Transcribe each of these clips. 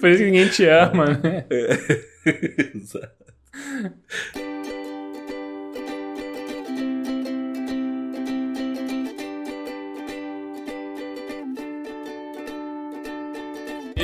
Por isso que ninguém te ama, né? Exato.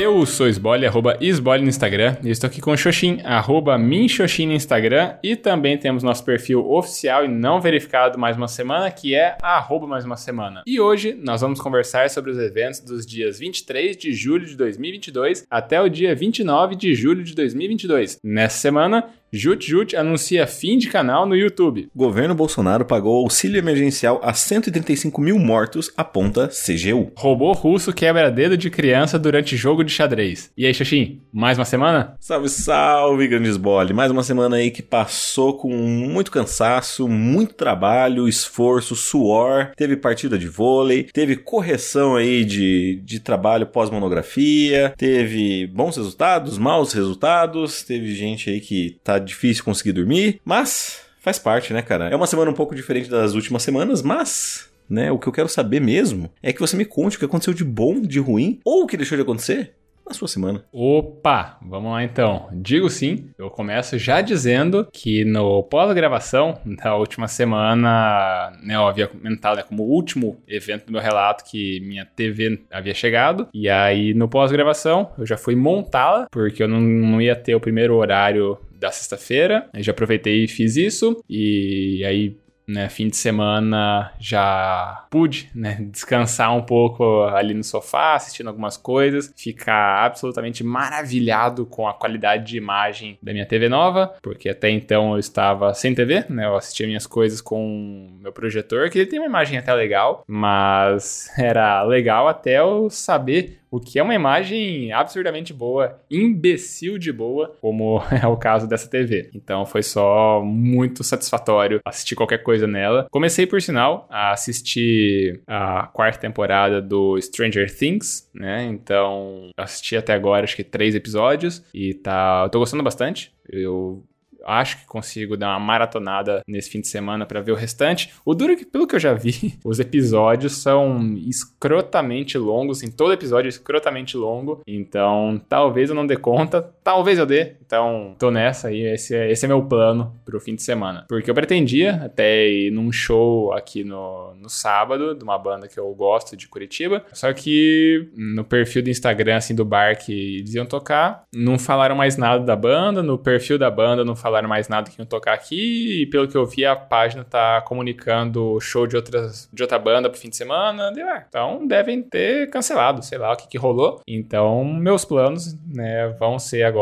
Eu sou Esbole, arroba Esbole no Instagram. E estou aqui com o Xoxin, arroba Minxoxin no Instagram. E também temos nosso perfil oficial e não verificado mais uma semana, que é arroba mais uma semana. E hoje nós vamos conversar sobre os eventos dos dias 23 de julho de 2022 até o dia 29 de julho de 2022. Nessa semana, Jut Jut anuncia fim de canal no YouTube. Governo Bolsonaro pagou auxílio emergencial a 135 mil mortos, aponta CGU. Robô russo quebra dedo de criança durante jogo de xadrez. E aí, Xoxin, mais uma semana? Salve, salve, grandes bole. Mais uma semana aí que passou com muito cansaço, muito trabalho, esforço, suor. Teve partida de vôlei, teve correção aí de, de trabalho pós-monografia, teve bons resultados, maus resultados, teve gente aí que tá difícil conseguir dormir, mas faz parte, né, cara? É uma semana um pouco diferente das últimas semanas, mas né? O que eu quero saber mesmo é que você me conte o que aconteceu de bom, de ruim, ou o que deixou de acontecer na sua semana. Opa, vamos lá então. Digo sim, eu começo já dizendo que no pós-gravação da última semana, né, eu havia comentado né, como último evento do meu relato que minha TV havia chegado, e aí no pós-gravação eu já fui montá-la, porque eu não, não ia ter o primeiro horário da sexta-feira. Já aproveitei e fiz isso. E aí né, fim de semana já pude, né, descansar um pouco ali no sofá, assistindo algumas coisas, ficar absolutamente maravilhado com a qualidade de imagem da minha TV nova, porque até então eu estava sem TV, né, eu assistia minhas coisas com meu projetor, que ele tem uma imagem até legal, mas era legal até eu saber o que é uma imagem absurdamente boa, imbecil de boa, como é o caso dessa TV. Então foi só muito satisfatório assistir qualquer coisa nela. Comecei, por sinal, a assistir a quarta temporada do Stranger Things, né? Então assisti até agora acho que três episódios e tá, eu tô gostando bastante. Eu acho que consigo dar uma maratonada nesse fim de semana para ver o restante. O duro é que, pelo que eu já vi, os episódios são escrotamente longos, em todo episódio é escrotamente longo. Então, talvez eu não dê conta, talvez eu dê. Então, tô nessa aí, esse é, esse é meu plano pro fim de semana. Porque eu pretendia até ir num show aqui no, no sábado, de uma banda que eu gosto de Curitiba. Só que no perfil do Instagram, assim, do bar que eles iam tocar, não falaram mais nada da banda, no perfil da banda não falaram mais nada que iam tocar aqui, e pelo que eu vi, a página tá comunicando show de, outras, de outra banda pro fim de semana. Ah, então devem ter cancelado, sei lá o que, que rolou. Então, meus planos né, vão ser agora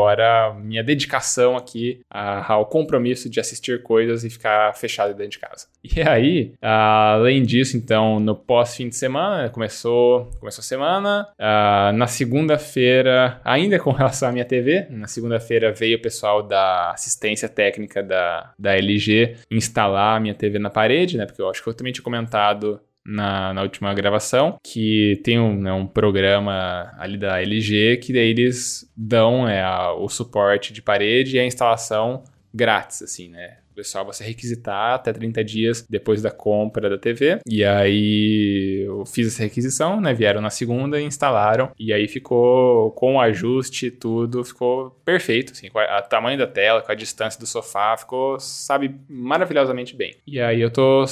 minha dedicação aqui ao compromisso de assistir coisas e ficar fechado dentro de casa. E aí, além disso, então, no pós-fim de semana, começou, começou a semana. Na segunda-feira, ainda com relação à minha TV, na segunda-feira veio o pessoal da assistência técnica da, da LG instalar a minha TV na parede, né? Porque eu acho que eu também tinha comentado na, na última gravação, que tem um, né, um programa ali da LG que daí eles dão é, a, o suporte de parede e a instalação grátis, assim, né? Pessoal você requisitar até 30 dias depois da compra da TV. E aí eu fiz essa requisição, né? Vieram na segunda e instalaram. E aí ficou com o ajuste, tudo ficou perfeito, assim, com o tamanho da tela, com a distância do sofá, ficou, sabe, maravilhosamente bem. E aí eu tô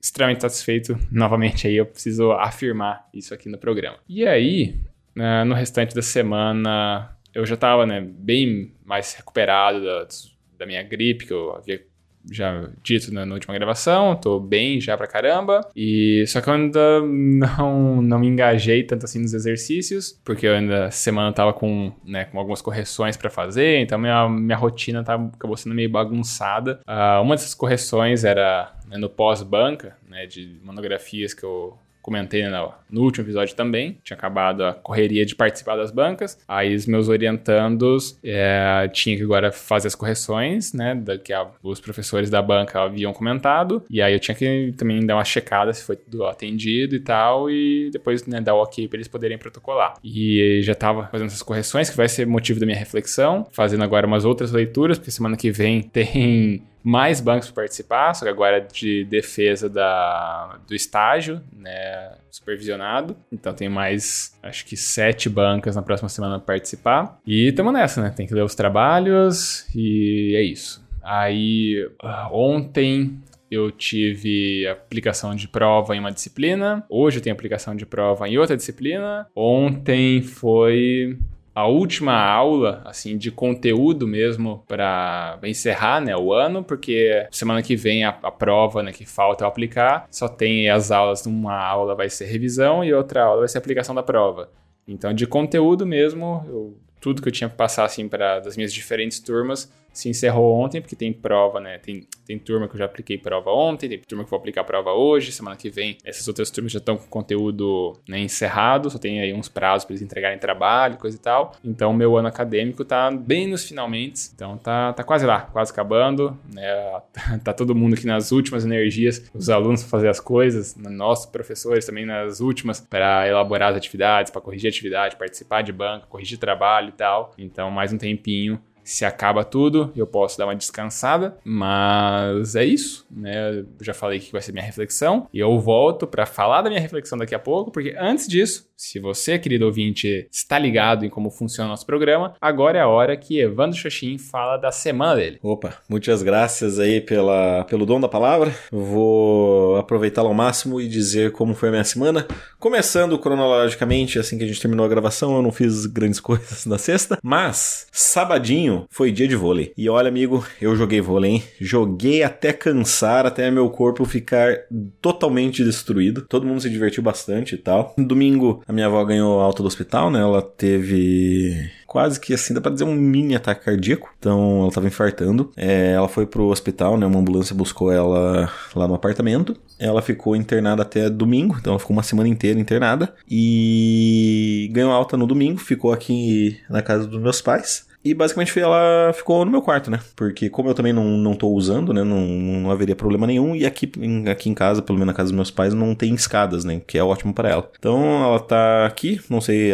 extremamente satisfeito. Novamente aí eu preciso afirmar isso aqui no programa. E aí, né, no restante da semana, eu já tava, né, bem mais recuperado da, da minha gripe, que eu havia já dito na, na, última gravação, tô bem já pra caramba. E só que eu ainda não, não me engajei tanto assim nos exercícios, porque eu ainda semana tava com, né, com algumas correções para fazer, então minha, minha rotina tá, acabou sendo meio bagunçada. Uh, uma dessas correções era né, no pós-banca, né, de monografias que eu comentei no, no, último episódio também, tinha acabado a correria de participar das bancas, aí os meus orientandos é, tinham que agora fazer as correções, né, da, que a, os professores da banca haviam comentado, e aí eu tinha que também dar uma checada se foi tudo atendido e tal, e depois, né, dar o ok para eles poderem protocolar. E já tava fazendo essas correções, que vai ser motivo da minha reflexão, fazendo agora umas outras leituras, porque semana que vem tem mais bancos para participar, só que agora é de defesa da, do estágio, né, supervisionado. Então tem mais, acho que sete bancas na próxima semana para participar. E estamos nessa, né? Tem que ler os trabalhos e é isso. Aí, ontem eu tive aplicação de prova em uma disciplina, hoje eu tenho aplicação de prova em outra disciplina. Ontem foi a última aula, assim, de conteúdo mesmo para encerrar, né, o ano, porque semana que vem a, a prova, né, que falta eu aplicar, só tem as aulas, uma aula vai ser revisão e outra aula vai ser aplicação da prova. Então, de conteúdo mesmo, eu, tudo que eu tinha que passar, assim, para das minhas diferentes turmas, se encerrou ontem, porque tem prova, né? Tem, tem turma que eu já apliquei prova ontem, tem turma que vou aplicar prova hoje, semana que vem essas outras turmas já estão com conteúdo né, encerrado, só tem aí uns prazos para eles entregarem trabalho, coisa e tal. Então, meu ano acadêmico tá bem nos finalmente, então tá, tá quase lá, quase acabando, né? Tá todo mundo aqui nas últimas energias, os alunos fazer as coisas, nossos professores também nas últimas para elaborar as atividades, para corrigir atividade, participar de banco, corrigir trabalho e tal. Então, mais um tempinho se acaba tudo, eu posso dar uma descansada, mas é isso, né? Eu já falei que vai ser minha reflexão e eu volto para falar da minha reflexão daqui a pouco, porque antes disso, se você, querido ouvinte, está ligado em como funciona o nosso programa, agora é a hora que Evandro Xoxin fala da semana dele. Opa, muitas graças aí pela, pelo dom da palavra. Vou aproveitá-lo ao máximo e dizer como foi a minha semana. Começando cronologicamente, assim que a gente terminou a gravação, eu não fiz grandes coisas na sexta, mas sabadinho foi dia de vôlei. E olha, amigo, eu joguei vôlei, hein? Joguei até cansar, até meu corpo ficar totalmente destruído. Todo mundo se divertiu bastante e tal. Domingo, a minha avó ganhou alta do hospital, né? Ela teve quase que assim, dá pra dizer um mini ataque cardíaco. Então ela tava infartando. É, ela foi pro hospital, né? Uma ambulância buscou ela lá no apartamento. Ela ficou internada até domingo, então ela ficou uma semana inteira internada. E ganhou alta no domingo, ficou aqui na casa dos meus pais. E basicamente ela ficou no meu quarto, né? Porque como eu também não, não tô usando, né? Não, não haveria problema nenhum. E aqui, aqui em casa, pelo menos na casa dos meus pais, não tem escadas, né? Que é ótimo para ela. Então ela tá aqui, não sei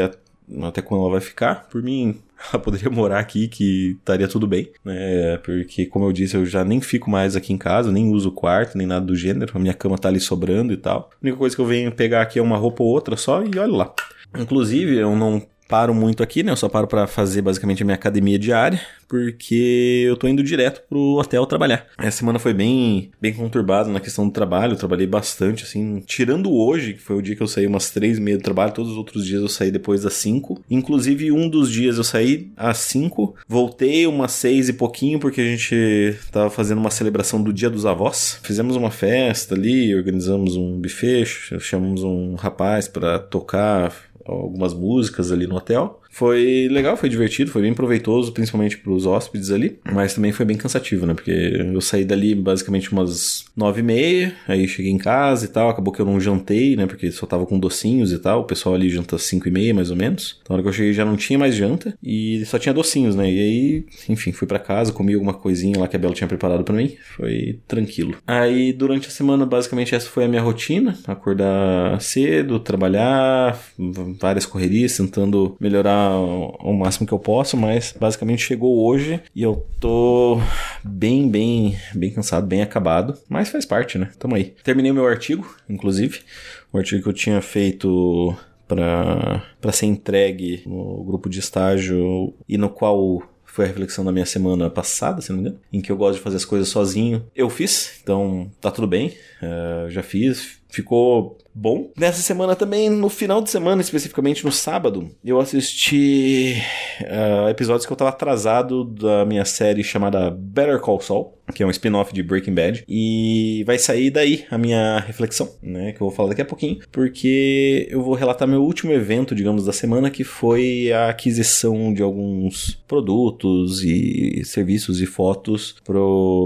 até quando ela vai ficar. Por mim, ela poderia morar aqui que estaria tudo bem, né? Porque, como eu disse, eu já nem fico mais aqui em casa, nem uso o quarto, nem nada do gênero. A minha cama tá ali sobrando e tal. A única coisa que eu venho pegar aqui é uma roupa ou outra só e olha lá. Inclusive, eu não paro muito aqui, né? Eu só paro para fazer basicamente a minha academia diária, porque eu tô indo direto pro hotel trabalhar. Essa semana foi bem, bem conturbada na questão do trabalho, eu trabalhei bastante, assim, tirando hoje, que foi o dia que eu saí umas três e meia do trabalho, todos os outros dias eu saí depois das cinco. Inclusive, um dos dias eu saí às cinco, voltei umas seis e pouquinho, porque a gente tava fazendo uma celebração do Dia dos Avós. Fizemos uma festa ali, organizamos um buffet, chamamos um rapaz para tocar, algumas músicas ali no hotel. Foi legal, foi divertido, foi bem proveitoso, principalmente para os hóspedes ali, mas também foi bem cansativo, né? Porque eu saí dali basicamente umas nove e meia, aí cheguei em casa e tal, acabou que eu não jantei, né? Porque só tava com docinhos e tal, o pessoal ali janta cinco e meia, mais ou menos. Então, na hora que eu cheguei já não tinha mais janta e só tinha docinhos, né? E aí, enfim, fui para casa, comi alguma coisinha lá que a Bela tinha preparado para mim, foi tranquilo. Aí, durante a semana, basicamente essa foi a minha rotina, acordar cedo, trabalhar, várias correrias, tentando melhorar o máximo que eu posso, mas basicamente chegou hoje e eu tô bem, bem, bem cansado, bem acabado, mas faz parte, né? Tamo aí. Terminei meu artigo, inclusive, o artigo que eu tinha feito para ser entregue no grupo de estágio e no qual foi a reflexão da minha semana passada, se não me engano, em que eu gosto de fazer as coisas sozinho. Eu fiz, então tá tudo bem, uh, já fiz, ficou bom. Nessa semana também, no final de semana, especificamente no sábado, eu assisti uh, episódios que eu tava atrasado da minha série chamada Better Call Saul, que é um spin-off de Breaking Bad, e vai sair daí a minha reflexão, né, que eu vou falar daqui a pouquinho, porque eu vou relatar meu último evento, digamos, da semana, que foi a aquisição de alguns produtos e serviços e fotos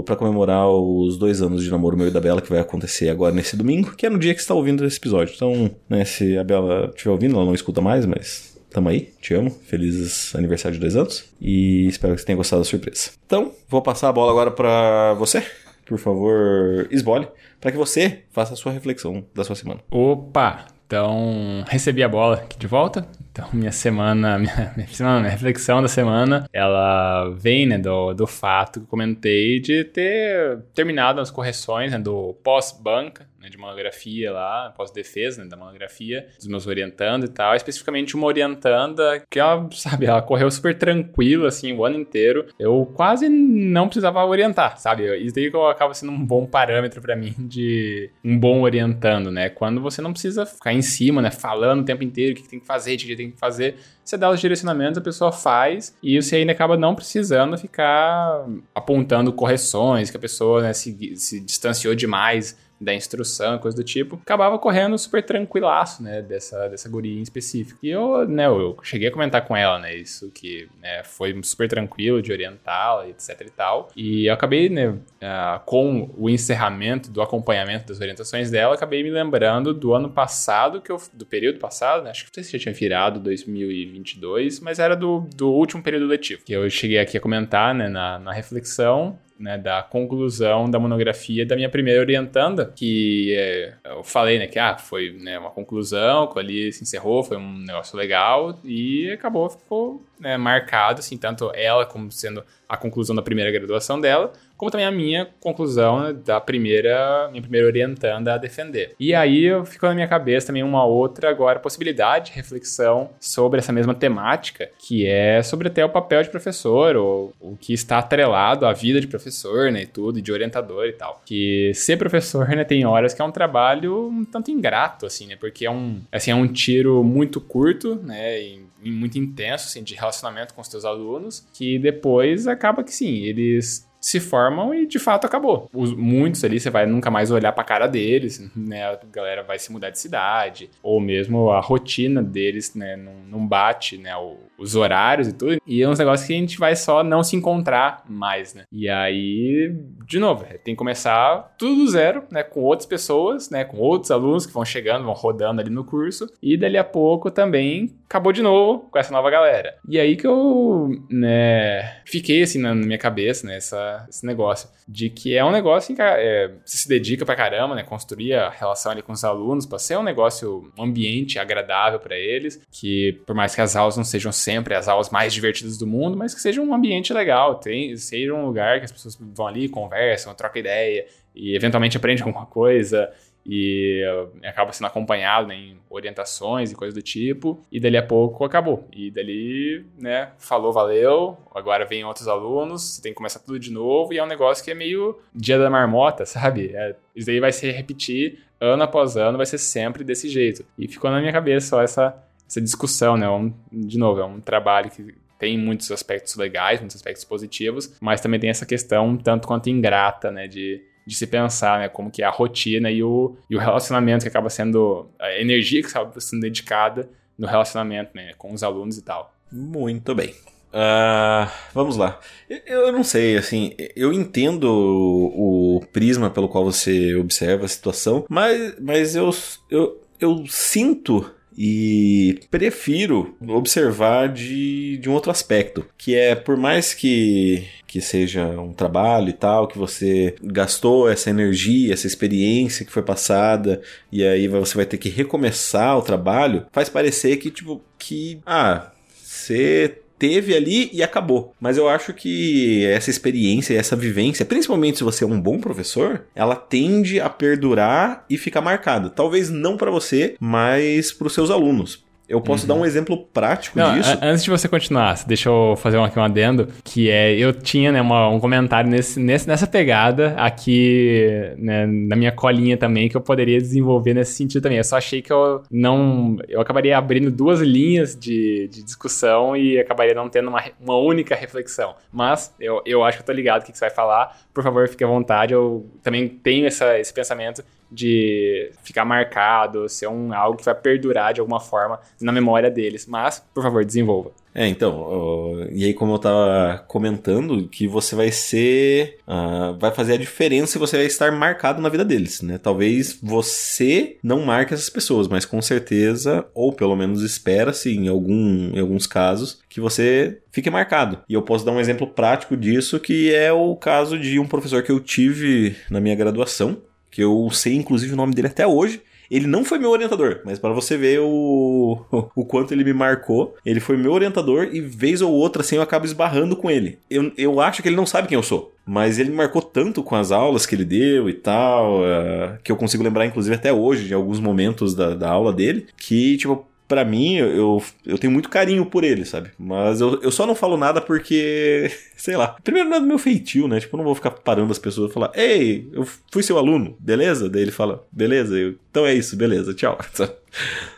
para comemorar os dois anos de namoro meu e da Bela, que vai acontecer agora nesse domingo, que é no dia que está ouvindo esse episódio. Então, né, se a Bela estiver ouvindo, ela não escuta mais, mas tamo aí, te amo, felizes aniversário de dois anos e espero que você tenha gostado da surpresa. Então, vou passar a bola agora para você, por favor, esbole, para que você faça a sua reflexão da sua semana. Opa! Então, recebi a bola aqui de volta. Então, minha semana, minha, minha, semana, reflexão da semana, ela vem, né, do, do fato que comentei de ter terminado as correções, né, do pós-banca, né, de monografia lá, pós-defesa né, da monografia, dos meus orientando e tal, especificamente uma orientanda que ela, sabe, ela correu super tranquilo, assim, o ano inteiro. Eu quase não precisava orientar, sabe? Isso daí que acaba sendo um bom parâmetro para mim de um bom orientando, né? Quando você não precisa ficar em cima, né, falando o tempo inteiro o que tem que fazer, o que tem que fazer, você dá os direcionamentos, a pessoa faz, e você ainda acaba não precisando ficar apontando correções, que a pessoa né, se, se distanciou demais da instrução, coisa do tipo, acabava correndo super tranquilaço, né, dessa, dessa guria em específico. E eu, né, eu cheguei a comentar com ela, né, isso que né, foi super tranquilo de orientá-la, etc e tal. E eu acabei, né, uh, com o encerramento do acompanhamento das orientações dela, acabei me lembrando do ano passado, que eu, do período passado, né, acho que não sei se já tinha virado 2022, mas era do, do último período letivo, que eu cheguei aqui a comentar, né, na, na reflexão, né, da conclusão da monografia da minha primeira orientanda, que é, eu falei, né, que ah, foi né, uma conclusão, que ali se encerrou, foi um negócio legal e acabou, ficou né, marcado, assim, tanto ela como sendo a conclusão da primeira graduação dela, como também a minha conclusão né, da primeira, minha primeira orientanda a defender. E aí ficou na minha cabeça também uma outra agora possibilidade de reflexão sobre essa mesma temática, que é sobre até o papel de professor, ou o que está atrelado à vida de professor, né, e tudo, de orientador e tal. Que ser professor, né, tem horas que é um trabalho um tanto ingrato, assim, né, porque é um, assim, é um tiro muito curto, né, e muito intenso, assim, de relacionamento com os teus alunos, que depois acaba que sim, eles se formam e de fato acabou. Os, muitos ali você vai nunca mais olhar pra cara deles, né? A galera vai se mudar de cidade, ou mesmo a rotina deles, né? Não, não bate, né? O, os horários e tudo. E é uns negócios que a gente vai só não se encontrar mais, né? E aí, de novo, é, tem que começar tudo do zero, né? Com outras pessoas, né? Com outros alunos que vão chegando, vão rodando ali no curso. E dali a pouco também acabou de novo com essa nova galera. E aí que eu, né? Fiquei assim na minha cabeça, né? Essa esse negócio. De que é um negócio que é, você se dedica pra caramba, né? Construir a relação ali com os alunos, pra ser um negócio, um ambiente agradável para eles. Que por mais que as aulas não sejam sempre as aulas mais divertidas do mundo, mas que seja um ambiente legal, tem, seja um lugar que as pessoas vão ali, conversam, trocam ideia e eventualmente aprendem alguma coisa e acaba sendo acompanhado né, em orientações e coisas do tipo, e dali a pouco acabou. E dali, né, falou, valeu, agora vem outros alunos, você tem que começar tudo de novo, e é um negócio que é meio dia da marmota, sabe? É, isso aí vai se repetir ano após ano, vai ser sempre desse jeito. E ficou na minha cabeça só essa, essa discussão, né? Um, de novo, é um trabalho que tem muitos aspectos legais, muitos aspectos positivos, mas também tem essa questão tanto quanto ingrata, né, de de se pensar, né? Como que é a rotina e o, e o relacionamento que acaba sendo... A energia que acaba sendo dedicada no relacionamento, né? Com os alunos e tal. Muito bem. Uh, vamos lá. Eu, eu, não sei, assim, eu entendo o, o, prisma pelo qual você observa a situação, mas, mas eu, eu, eu sinto e prefiro observar de, de um outro aspecto, que é por mais que, que seja um trabalho e tal, que você gastou essa energia, essa experiência que foi passada, e aí você vai ter que recomeçar o trabalho, faz parecer que, tipo, que, ah, você teve ali e acabou. Mas eu acho que essa experiência, essa vivência, principalmente se você é um bom professor, ela tende a perdurar e ficar marcada. Talvez não para você, mas para os seus alunos. Eu posso uhum. dar um exemplo prático Não, disso. Antes de você continuar, deixa eu fazer um, aqui um adendo, que é, eu tinha né, uma, um comentário nesse, nesse, nessa pegada aqui né, na minha colinha também, que eu poderia desenvolver nesse sentido também. Eu só achei que eu não... Eu acabaria abrindo duas linhas de, de discussão e acabaria não tendo uma, uma única reflexão. Mas eu, eu acho que eu tô ligado o que, que você vai falar. Por favor, fique à vontade. Eu também tenho essa, esse pensamento de ficar marcado, ser um, algo que vai perdurar de alguma forma na memória deles. Mas, por favor, desenvolva. É, então, e aí como eu tava comentando, que você vai ser, uh, vai fazer a diferença e você vai estar marcado na vida deles, né? Talvez você não marque essas pessoas, mas com certeza, ou pelo menos espera-se em, algum, em alguns casos, que você fique marcado. E eu posso dar um exemplo prático disso, que é o caso de um professor que eu tive na minha graduação, que eu sei inclusive o nome dele até hoje. Ele não foi meu orientador, mas para você ver o, o quanto ele me marcou, ele foi meu orientador e vez ou outra, assim, eu acabo esbarrando com ele. Eu, eu acho que ele não sabe quem eu sou. Mas ele me marcou tanto com as aulas que ele deu e tal, uh, que eu consigo lembrar, inclusive, até hoje, de alguns momentos da, da aula dele, que, tipo, para mim, eu, eu tenho muito carinho por ele, sabe? Mas eu, eu só não falo nada porque, sei lá. Primeiro, não é do meu feitio, né? Tipo, eu não vou ficar parando as pessoas e falar, ei, eu fui seu aluno, beleza? Daí ele fala, beleza, eu, então é isso, beleza, tchau.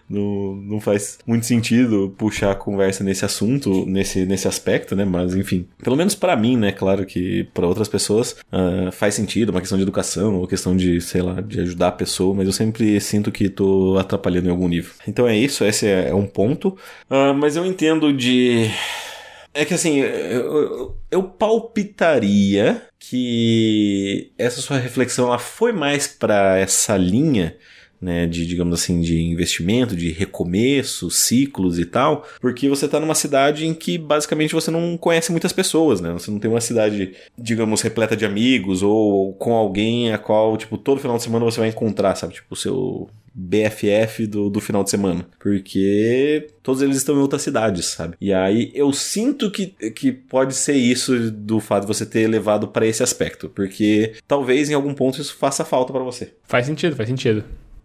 Não, não faz muito sentido puxar a conversa nesse assunto, nesse, nesse aspecto, né? Mas enfim, pelo menos para mim, né? Claro que para outras pessoas uh, faz sentido, uma questão de educação, uma questão de, sei lá, de ajudar a pessoa, mas eu sempre sinto que tô atrapalhando em algum nível. Então é isso, esse é, é um ponto. Uh, mas eu entendo de. É que assim, eu, eu, eu, palpitaria que essa sua reflexão ela foi mais para essa linha né, de, digamos assim, de investimento, de recomeço, ciclos e tal, porque você está numa cidade em que basicamente você não conhece muitas pessoas, né? Você não tem uma cidade, digamos, repleta de amigos ou com alguém a qual, tipo, todo final de semana você vai encontrar, sabe? Tipo, o seu BFF do, do final de semana. Porque todos eles estão em outras cidades, sabe? E aí eu sinto que, que pode ser isso do fato de você ter levado para esse aspecto. Porque talvez em algum ponto isso faça falta para você. Faz sentido, faz sentido.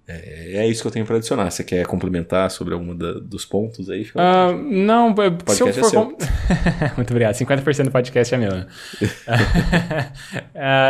É, é, isso que eu tenho para adicionar. Você quer complementar sobre algum dos pontos aí? Uh, não, se eu é for. É com... Muito obrigado. 50% do podcast é meu. uh,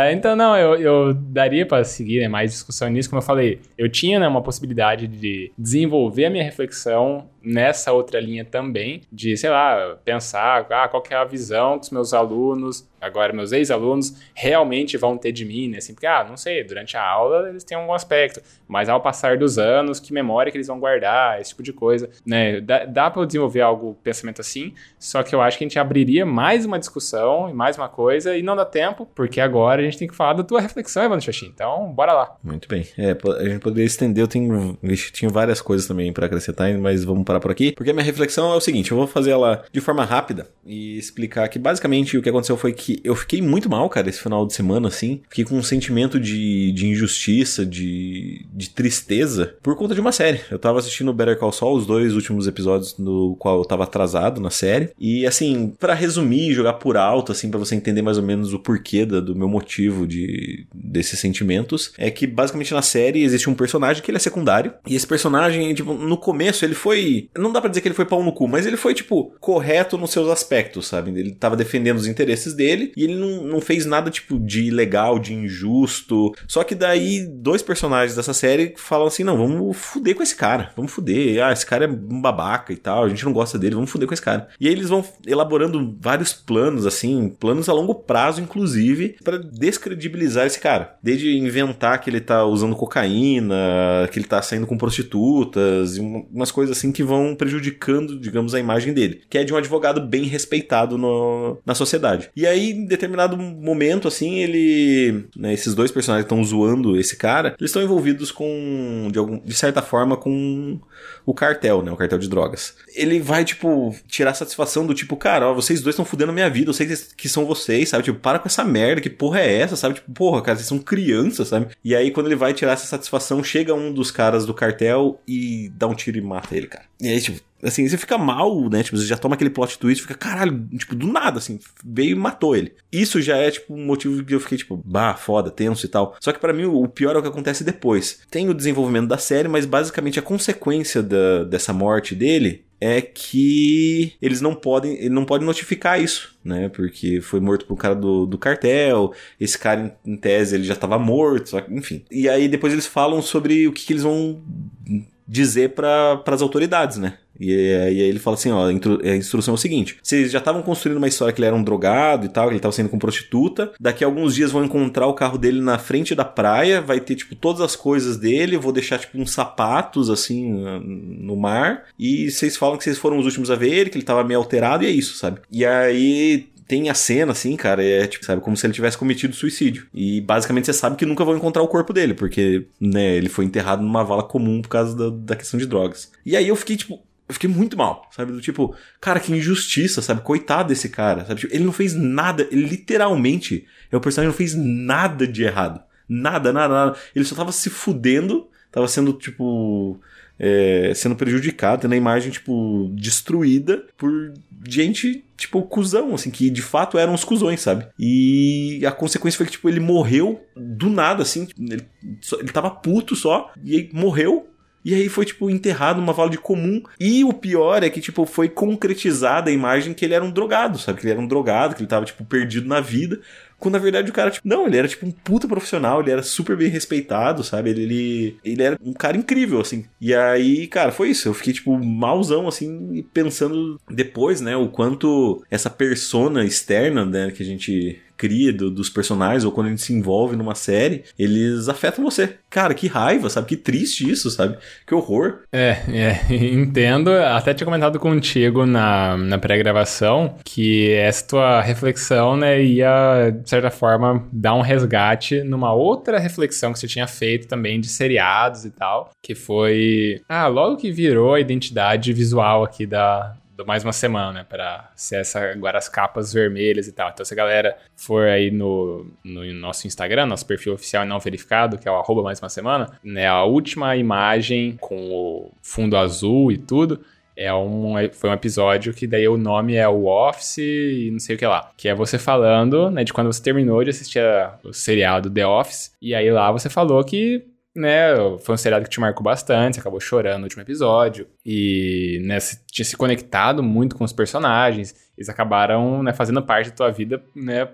então, não, eu, eu daria para seguir né, mais discussão nisso. Como eu falei, eu tinha né, uma possibilidade de desenvolver a minha reflexão nessa outra linha também, de, sei lá, pensar ah, qual é a visão que os meus alunos, agora meus ex-alunos, realmente vão ter de mim, né? Assim, porque, ah, não sei, durante a aula eles têm algum aspecto, mas ao passar dos anos, que memória que eles vão guardar, esse tipo de coisa, né? Dá, dá para desenvolver algo, pensamento assim, só que eu acho que a gente abriria mais uma discussão e mais uma coisa, e não dá tempo, porque agora a gente tem que falar da tua reflexão, Evandro Xaxim. Então, bora lá. Muito bem. É, a gente poderia estender, eu tenho, tinha várias coisas também para acrescentar, mas vamos parar por aqui, porque a minha reflexão é o seguinte: eu vou fazer ela de forma rápida e explicar que basicamente o que aconteceu foi que eu fiquei muito mal, cara, esse final de semana, assim. Fiquei com um sentimento de, de injustiça, de, de tristeza, por conta de uma série. Eu tava assistindo Better Call Saul, os dois últimos episódios no qual eu tava atrasado na série. E assim, para resumir, jogar por alto, assim, para você entender mais ou menos o porquê da, do meu motivo de desses sentimentos, é que basicamente na série existe um personagem que ele é secundário. E esse personagem, tipo, no começo ele foi não dá para dizer que ele foi pau no cu, mas ele foi, tipo, correto nos seus aspectos, sabe? Ele tava defendendo os interesses dele e ele não, não fez nada, tipo, de ilegal, de injusto. Só que daí, dois personagens dessa série falam assim: não, vamos fuder com esse cara, vamos fuder. Ah, esse cara é um babaca e tal, a gente não gosta dele, vamos fuder com esse cara. E aí eles vão elaborando vários planos, assim, planos a longo prazo, inclusive, para descredibilizar esse cara. Desde inventar que ele tá usando cocaína, que ele tá saindo com prostitutas, e umas coisas assim que vão prejudicando, digamos, a imagem dele, que é de um advogado bem respeitado no, na sociedade. E aí, em determinado momento, assim, ele. Né, esses dois personagens estão zoando esse cara, eles estão envolvidos com. De, algum, de certa forma, com o cartel, né? O cartel de drogas. Ele vai, tipo, tirar satisfação do tipo, cara, ó, vocês dois estão fudendo a minha vida, eu sei que, são vocês, sabe? Tipo, para com essa merda, que porra é essa, sabe? Tipo, porra, cara, vocês são crianças, sabe? E aí, quando ele vai tirar essa satisfação, chega um dos caras do cartel e dá um tiro e mata ele, cara. E aí, tipo, assim, você fica mal, né? Tipo, você já toma aquele plot twist, fica, caralho, tipo, do nada, assim, veio e matou ele. Isso já é, tipo, um motivo que eu fiquei, tipo, bah, foda, tenso e tal. Só que para mim o pior é o que acontece depois. Tem o desenvolvimento da série, mas basicamente a consequência da, dessa morte dele é que eles não podem, ele não pode notificar isso, né? Porque foi morto por um cara do, do cartel, esse cara, em, em tese, ele já estava morto, enfim. E aí depois eles falam sobre o que, que eles vão dizer para as autoridades, né? E, aí ele fala assim, ó, a instrução é o seguinte, vocês já estavam construindo uma história que ele era um drogado e tal, que ele estava saindo com prostituta, daqui a alguns dias vão encontrar o carro dele na frente da praia, vai ter, tipo, todas as coisas dele, vou deixar, tipo, uns sapatos, assim, no mar, e vocês falam que vocês foram os últimos a ver ele, que ele estava meio alterado, e é isso, sabe? E aí tem a cena, assim, cara, é tipo, sabe, como se ele tivesse cometido suicídio. E basicamente você sabe que nunca vão encontrar o corpo dele, porque, né, ele foi enterrado numa vala comum por causa da, da questão de drogas. E aí eu fiquei, tipo, eu fiquei muito mal, sabe? Do tipo, cara, que injustiça, sabe? Coitado desse cara, sabe? Tipo, ele não fez nada, ele literalmente, é o personagem não fez nada de errado. Nada, nada, nada. Ele só tava se fudendo tava sendo, tipo, é, sendo prejudicado, tendo a imagem, tipo, destruída por gente, tipo, cuzão, assim, que de fato eram os cuzões, sabe? E a consequência foi que, tipo, ele morreu do nada, assim, ele, ele tava puto só, e aí morreu, e aí foi, tipo, enterrado numa vala de comum. E o pior é que, tipo, foi concretizada a imagem que ele era um drogado, sabe? Que ele era um drogado, que ele tava, tipo, perdido na vida. Quando na verdade o cara, tipo, não, ele era tipo um puta profissional, ele era super bem respeitado, sabe? Ele, ele, ele era um cara incrível, assim. E aí, cara, foi isso. Eu fiquei, tipo, malzão, assim, pensando depois, né, o quanto essa persona externa, né, que a gente cria do, dos personagens ou quando a gente se envolve numa série, eles afetam você. Cara, que raiva, sabe? Que triste isso, sabe? Que horror. É, é entendo. Até tinha comentado contigo na, na pré-gravação que essa tua reflexão, né, ia, de certa forma, dar um resgate numa outra reflexão que você tinha feito também de seriados e tal, que foi. Ah, logo que virou a identidade visual aqui da, mais uma semana, né? Pra ser essa, agora as capas vermelhas e tal. Então, se a galera for aí no, no nosso Instagram, nosso perfil oficial não verificado, que é o arroba mais uma semana, né? A última imagem com o fundo azul e tudo. É um, foi um episódio que daí o nome é o Office e não sei o que lá. Que é você falando, né, de quando você terminou de assistir a, o seriado The Office. E aí lá você falou que né, foi um seriado que te marcou bastante, você acabou chorando no último episódio, e, né, você tinha se conectado muito com os personagens, eles acabaram, né, fazendo parte da tua vida, né,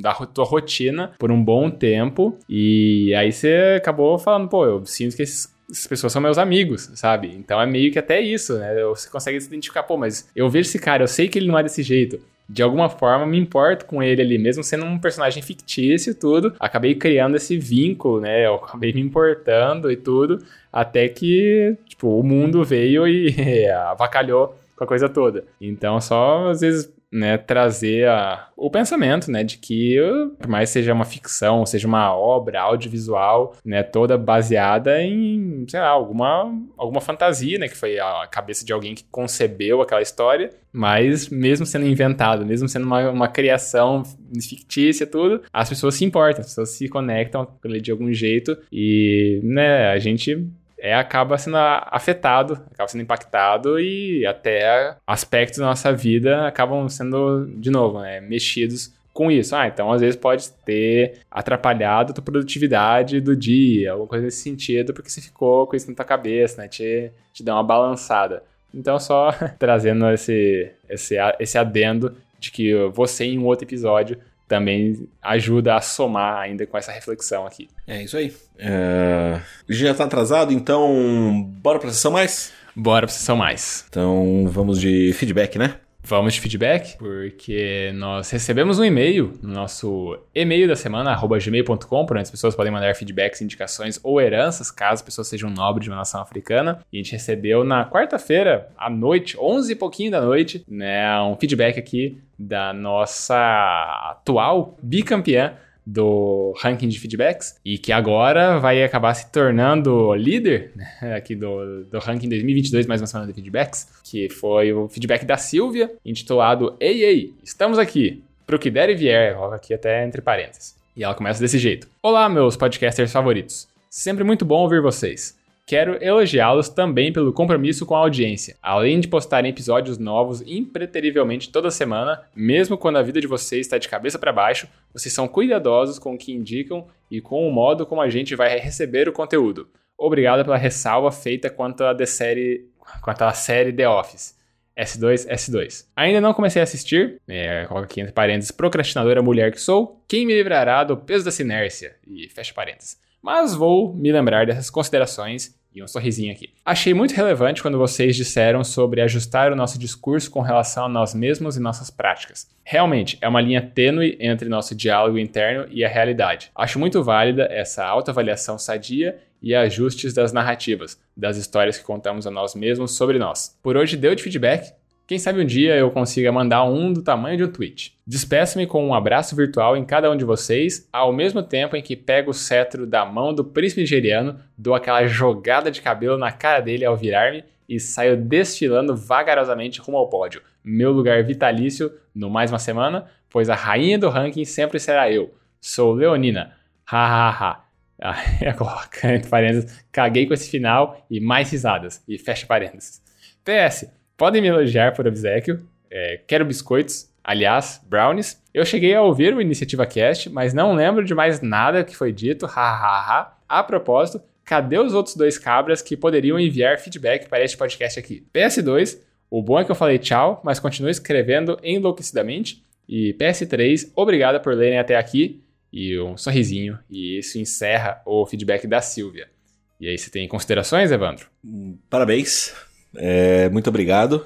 da tua rotina por um bom tempo, e aí você acabou falando, pô, eu sinto que esses essas pessoas são meus amigos, sabe? Então é meio que até isso, né? Você consegue se identificar, pô, mas eu vejo esse cara, eu sei que ele não é desse jeito de alguma forma me importo com ele ali, mesmo sendo um personagem fictício e tudo. Acabei criando esse vínculo, né? Eu acabei me importando e tudo, até que, tipo, o mundo veio e avacalhou com a coisa toda. Então, só às vezes né, trazer a, o pensamento, né, de que por mais seja uma ficção, seja uma obra audiovisual, né, toda baseada em, sei lá, alguma, alguma fantasia, né, que foi a cabeça de alguém que concebeu aquela história, mas mesmo sendo inventado, mesmo sendo uma, uma criação fictícia, tudo, as pessoas se importam, as pessoas se conectam de algum jeito e, né, a gente é, acaba sendo afetado, acaba sendo impactado e até aspectos da nossa vida acabam sendo, de novo, né, mexidos com isso. Ah, então às vezes pode ter atrapalhado a tua produtividade do dia, alguma coisa nesse sentido, porque você ficou com isso na tua cabeça, né? Te, te dá uma balançada. Então, só trazendo esse, esse, esse adendo de que você, em um outro episódio, também ajuda a somar ainda com essa reflexão aqui. É isso aí. É... Já tá atrasado, então bora pra sessão mais? Bora pra sessão mais. Então vamos de feedback, né? Vamos de feedback, porque nós recebemos um e-mail no nosso e-mail da semana, gmail.com, onde as pessoas podem mandar feedbacks, indicações ou heranças, caso as pessoas sejam nobres de uma nação africana. E a gente recebeu na quarta-feira, à noite, 11 e pouquinho da noite, né, um feedback aqui da nossa atual bicampeã do ranking de feedbacks e que agora vai acabar se tornando líder né, aqui do, do ranking 2022, mais uma semana de feedbacks, que foi o feedback da Silvia, intitulado Ei, ei, estamos aqui, pro que der e vier, aqui até entre parênteses. E ela começa desse jeito. Olá, meus podcasters favoritos. Sempre muito bom ouvir vocês. Quero elogiá-los também pelo compromisso com a audiência. Além de postarem episódios novos impreterivelmente toda semana, mesmo quando a vida de vocês está de cabeça para baixo, vocês são cuidadosos com o que indicam e com o modo como a gente vai receber o conteúdo. Obrigado pela ressalva feita quanto à série, quanto à série The Office. S2, S2. Ainda não comecei a assistir, é, coloca aqui entre parênteses, procrastinadora mulher que sou, quem me livrará do peso dessa inércia? E fecha parênteses mas vou me lembrar dessas considerações e um sorrisinho aqui. Achei muito relevante quando vocês disseram sobre ajustar o nosso discurso com relação a nós mesmos e nossas práticas. Realmente, é uma linha tênue entre nosso diálogo interno e a realidade. Acho muito válida essa autoavaliação sadia e ajustes das narrativas, das histórias que contamos a nós mesmos sobre nós. Por hoje deu de feedback, quem sabe um dia eu consiga mandar um do tamanho de um tweet. Despeço-me com um abraço virtual em cada um de vocês, ao mesmo tempo em que pego o cetro da mão do príncipe nigeriano, dou aquela jogada de cabelo na cara dele ao virar-me e saio desfilando vagarosamente rumo ao pódio. Meu lugar vitalício no mais uma semana, pois a rainha do ranking sempre será eu. Sou Leonina. Ha ha ha. Aí coloca entre parênteses, caguei com esse final e mais risadas. E fecha parênteses. PS, podem me elogiar por obsequio. É, quero biscoitos, aliás, brownies. Eu cheguei a ouvir o Iniciativa Cast, mas não lembro de mais nada que foi dito, hahaha. A propósito, cadê os outros dois cabras que poderiam enviar feedback para este podcast aqui? PS2, o bom é que eu falei tchau, mas continuo escrevendo enlouquecidamente. E PS3, obrigada por lerem até aqui. E um sorrisinho. E isso encerra o feedback da Silvia. E aí, você tem considerações, Evandro? Parabéns. É, muito obrigado.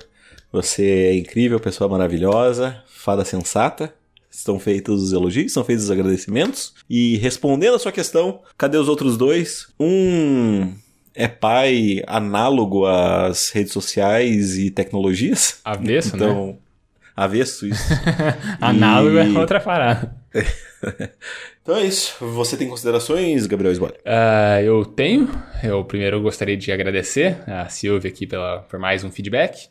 Você é incrível, pessoa maravilhosa, fada sensata. Estão feitos os elogios, são feitos os agradecimentos. E respondendo a sua questão, cadê os outros dois? Um é pai análogo às redes sociais e tecnologias. Avesso, então, né? Avesso, isso. análogo é outra parada. então é isso. Você tem considerações, Gabriel Sbole? Uh, eu tenho. Eu primeiro gostaria de agradecer a Silvia aqui pela, por mais um feedback.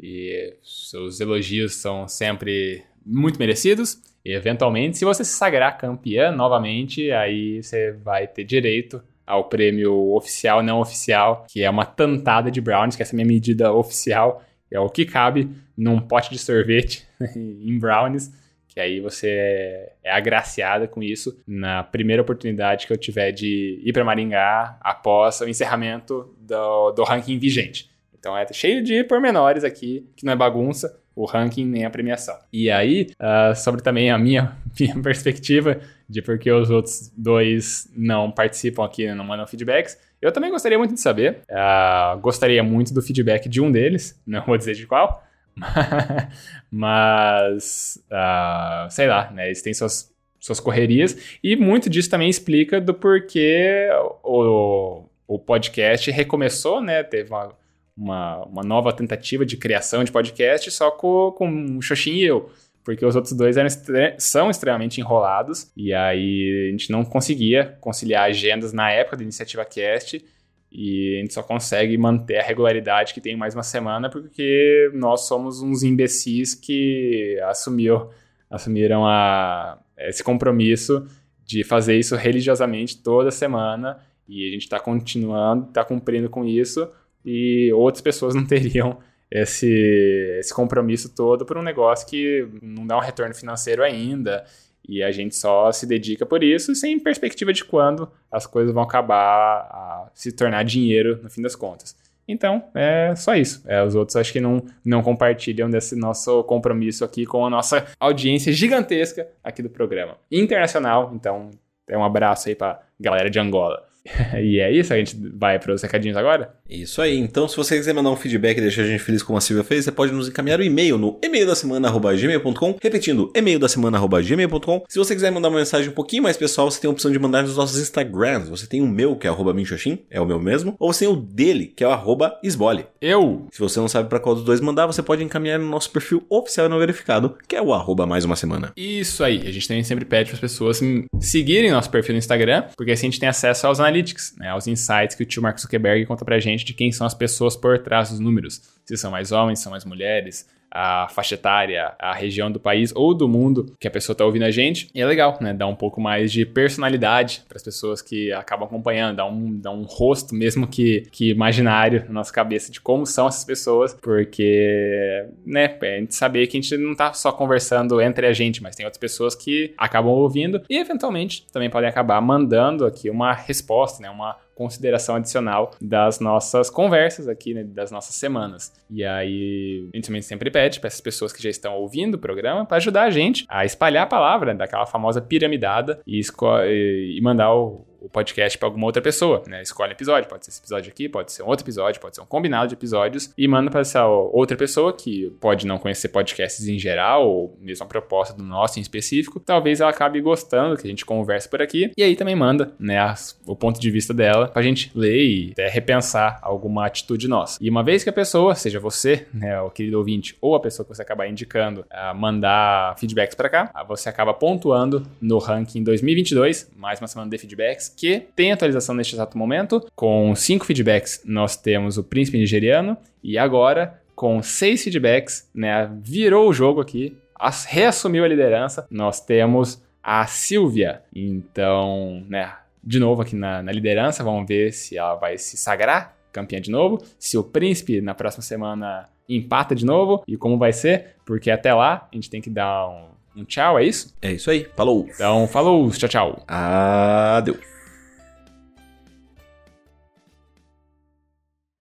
E seus elogios são sempre muito merecidos. E eventualmente, se você se sagrar campeã novamente, aí você vai ter direito ao prêmio oficial não oficial, que é uma tantada de brownies, que essa é a minha medida oficial, é o que cabe num pote de sorvete em brownies que aí você é agraciada com isso na primeira oportunidade que eu tiver de ir para Maringá após o encerramento do, do ranking vigente. Então é cheio de pormenores aqui, que não é bagunça, o ranking nem a premiação. E aí, uh, sobre também a minha, minha perspectiva de por que os outros dois não participam aqui, não mandam feedbacks, eu também gostaria muito de saber. Uh, gostaria muito do feedback de um deles, não vou dizer de qual, Mas, uh, sei lá, né? Eles têm suas, suas correrias. E muito disso também explica do porquê o, o podcast recomeçou, né? Teve uma, uma, uma nova tentativa de criação de podcast só com, com o Xoxin e eu. Porque os outros dois eram, são extremamente enrolados. E aí a gente não conseguia conciliar agendas na época da iniciativa cast. E a gente só consegue manter a regularidade que tem mais uma semana porque nós somos uns imbecis que assumiu, assumiram a, esse compromisso de fazer isso religiosamente toda semana. E a gente está continuando, está cumprindo com isso. E outras pessoas não teriam esse, esse compromisso todo por um negócio que não dá um retorno financeiro ainda e a gente só se dedica por isso, sem perspectiva de quando as coisas vão acabar a se tornar dinheiro no fim das contas. Então, é só isso. É, os outros acho que não, não compartilham desse nosso compromisso aqui com a nossa audiência gigantesca aqui do programa. Internacional, então, é um abraço aí pra galera de Angola. e é isso, a gente vai para os recadinhos agora? Isso aí. Então, se você quiser mandar um feedback e deixar a gente feliz como a Silvia fez, você pode nos encaminhar o um e-mail no e-mail da semana@gmail.com, repetindo, e-mail da semana@gmail.com. Se você quiser mandar uma mensagem um pouquinho mais pessoal, você tem a opção de mandar nos nossos Instagrams. Você tem o meu, que é arroba minxoxin, é o meu mesmo, ou você tem o dele, que é o arroba esbole. Eu! Se você não sabe para qual dos dois mandar, você pode encaminhar no nosso perfil oficial e não verificado, que é o arroba mais uma semana. Isso aí. A gente também sempre pede para as pessoas seguirem nosso perfil no Instagram, porque assim a gente tem acesso aos analytics, né, aos insights que o tio Mark Zuckerberg conta pra gente de quem são as pessoas por trás dos números. Se são mais homens, são mais mulheres, a faixa etária, a região do país ou do mundo que a pessoa está ouvindo a gente. E é legal, né? Dar um pouco mais de personalidade para as pessoas que acabam acompanhando, dar um, dar um rosto, mesmo que, que imaginário, na nossa cabeça de como são essas pessoas, porque, né, é a gente saber que a gente não está só conversando entre a gente, mas tem outras pessoas que acabam ouvindo e, eventualmente, também podem acabar mandando aqui uma resposta, né? Uma consideração adicional das nossas conversas aqui, né, das nossas semanas. E aí, a gente também sempre pede para essas pessoas que já estão ouvindo o programa para ajudar a gente a espalhar a palavra né, daquela famosa piramidada e, e mandar o, o podcast para alguma outra pessoa, né? Escolhe episódio, pode ser esse episódio aqui, pode ser um outro episódio, pode ser um combinado de episódios e manda para essa outra pessoa que pode não conhecer podcasts em geral ou mesmo a proposta do nosso em específico. Talvez ela acabe gostando que a gente converse por aqui e aí também manda, né, as, o ponto de vista dela pra gente ler e até repensar alguma atitude nossa. E uma vez que a pessoa, seja você, né, o querido ouvinte, ou a pessoa que você acabar indicando, a mandar feedbacks para cá, você acaba pontuando no ranking 2022, mais uma semana de feedbacks que tem atualização neste exato momento. Com cinco feedbacks, nós temos o Príncipe Nigeriano. E agora, com seis feedbacks, né, virou o jogo aqui, reassumiu a liderança. Nós temos a Silvia. Então, né, de novo aqui na, na liderança. Vamos ver se ela vai se sagrar campeã de novo. Se o príncipe na próxima semana empata de novo e como vai ser, porque até lá a gente tem que dar um, um tchau, é isso? É isso aí. Falou. Então, falou, tchau, tchau. Adeus.